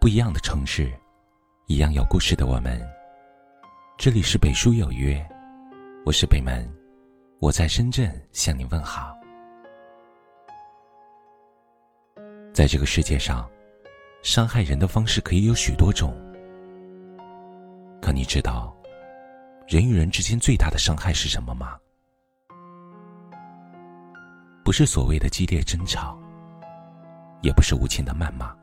不一样的城市，一样有故事的我们。这里是北书有约，我是北门，我在深圳向你问好。在这个世界上，伤害人的方式可以有许多种。可你知道，人与人之间最大的伤害是什么吗？不是所谓的激烈争吵，也不是无情的谩骂。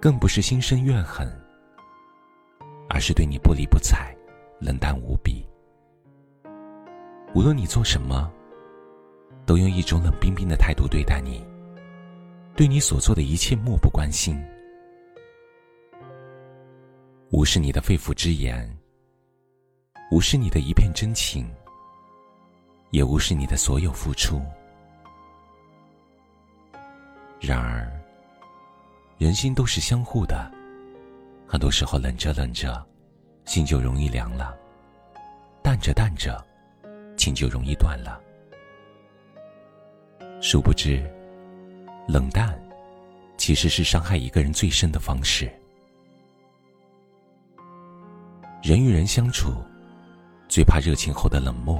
更不是心生怨恨，而是对你不理不睬、冷淡无比。无论你做什么，都用一种冷冰冰的态度对待你，对你所做的一切漠不关心，无视你的肺腑之言，无视你的一片真情，也无视你的所有付出。然而。人心都是相互的，很多时候冷着冷着，心就容易凉了；淡着淡着，情就容易断了。殊不知，冷淡其实是伤害一个人最深的方式。人与人相处，最怕热情后的冷漠。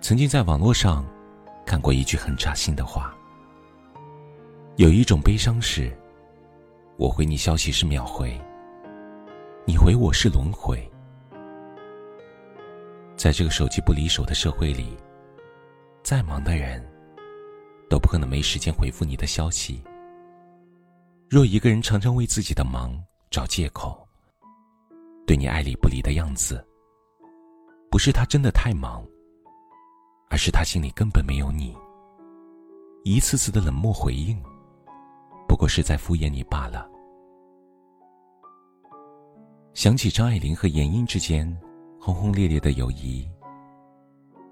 曾经在网络上看过一句很扎心的话。有一种悲伤是，我回你消息是秒回，你回我是轮回。在这个手机不离手的社会里，再忙的人，都不可能没时间回复你的消息。若一个人常常为自己的忙找借口，对你爱理不理的样子，不是他真的太忙，而是他心里根本没有你。一次次的冷漠回应。不过是在敷衍你罢了。想起张爱玲和闫英之间轰轰烈烈的友谊，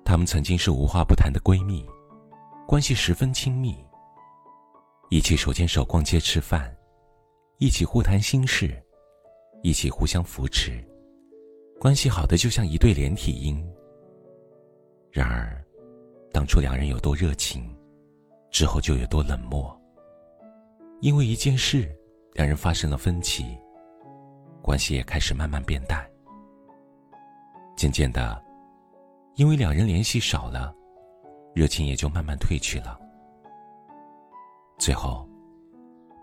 她们曾经是无话不谈的闺蜜，关系十分亲密。一起手牵手逛街吃饭，一起互谈心事，一起互相扶持，关系好的就像一对连体婴。然而，当初两人有多热情，之后就有多冷漠。因为一件事，两人发生了分歧，关系也开始慢慢变淡。渐渐的，因为两人联系少了，热情也就慢慢褪去了。最后，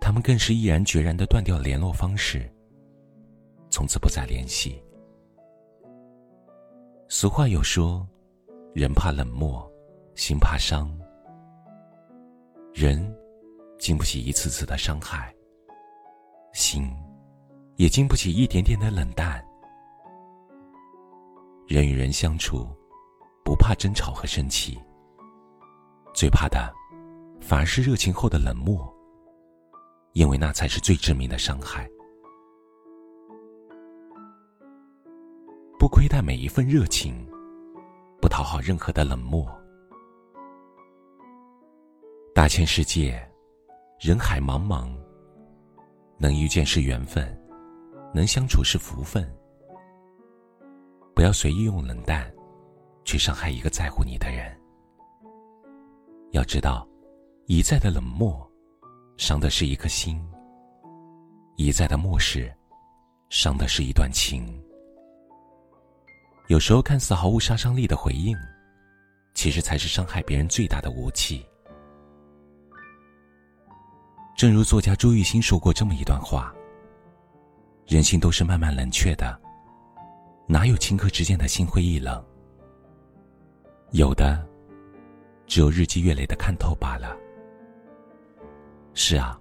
他们更是毅然决然的断掉联络方式，从此不再联系。俗话有说：“人怕冷漠，心怕伤。”人。经不起一次次的伤害，心也经不起一点点的冷淡。人与人相处，不怕争吵和生气，最怕的反而是热情后的冷漠，因为那才是最致命的伤害。不亏待每一份热情，不讨好任何的冷漠。大千世界。人海茫茫，能遇见是缘分，能相处是福分。不要随意用冷淡，去伤害一个在乎你的人。要知道，一再的冷漠，伤的是一颗心；一再的漠视，伤的是一段情。有时候看似毫无杀伤力的回应，其实才是伤害别人最大的武器。正如作家朱玉新说过这么一段话：“人心都是慢慢冷却的，哪有顷刻之间的心灰意冷？有的，只有日积月累的看透罢了。”是啊，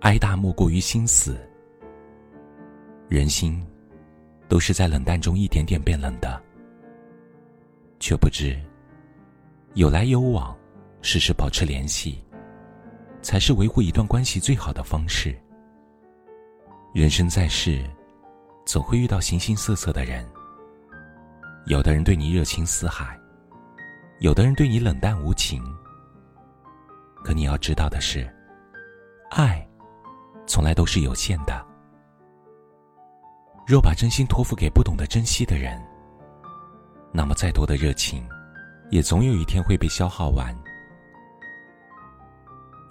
哀大莫过于心死。人心，都是在冷淡中一点点变冷的，却不知，有来有往，时时保持联系。才是维护一段关系最好的方式。人生在世，总会遇到形形色色的人。有的人对你热情似海，有的人对你冷淡无情。可你要知道的是，爱，从来都是有限的。若把真心托付给不懂得珍惜的人，那么再多的热情，也总有一天会被消耗完。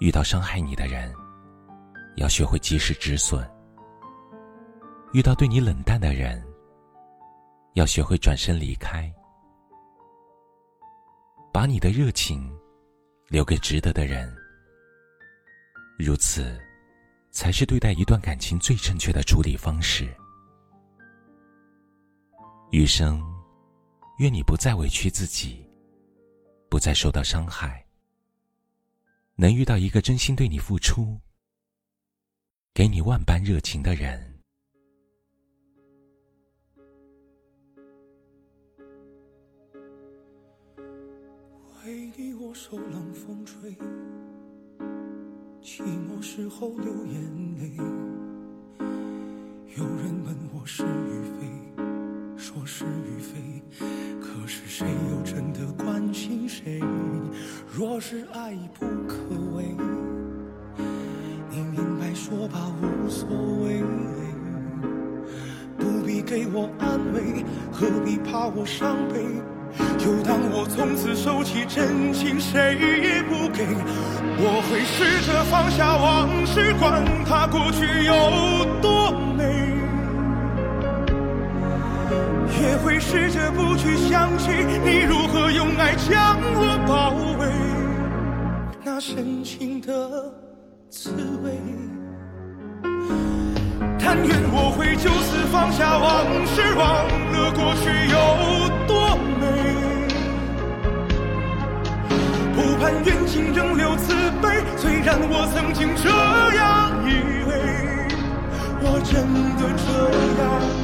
遇到伤害你的人，要学会及时止损；遇到对你冷淡的人，要学会转身离开。把你的热情留给值得的人，如此，才是对待一段感情最正确的处理方式。余生，愿你不再委屈自己，不再受到伤害，能遇到一个真心对你付出、给你万般热情的人。为你我受冷风吹，寂寞时候流眼泪。有人问我是与非。说是与非，可是谁又真的关心谁？若是爱已不可为，你明白说吧，无所谓。不必给我安慰，何必怕我伤悲？就当我从此收起真情，谁也不给。我会试着放下往事，管它过去有多美。试着不去想起你如何用爱将我包围，那深情的滋味。但愿我会就此放下往事，忘了过去有多美。不盼缘尽仍留慈悲，虽然我曾经这样以为，我真的这样。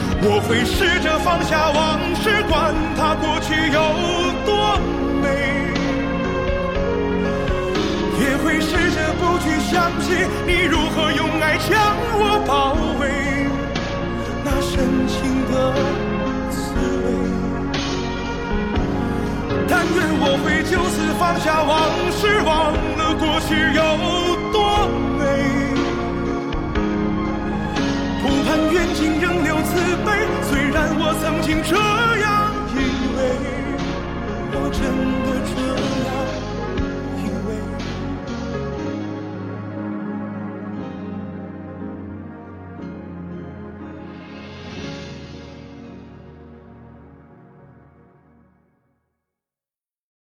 我会试着放下往事，管它过去有多美，也会试着不去想起你如何用爱将我包围，那深情的滋味。但愿我会就此放下往事，忘了过去有。自卑虽然我曾经这样以为我真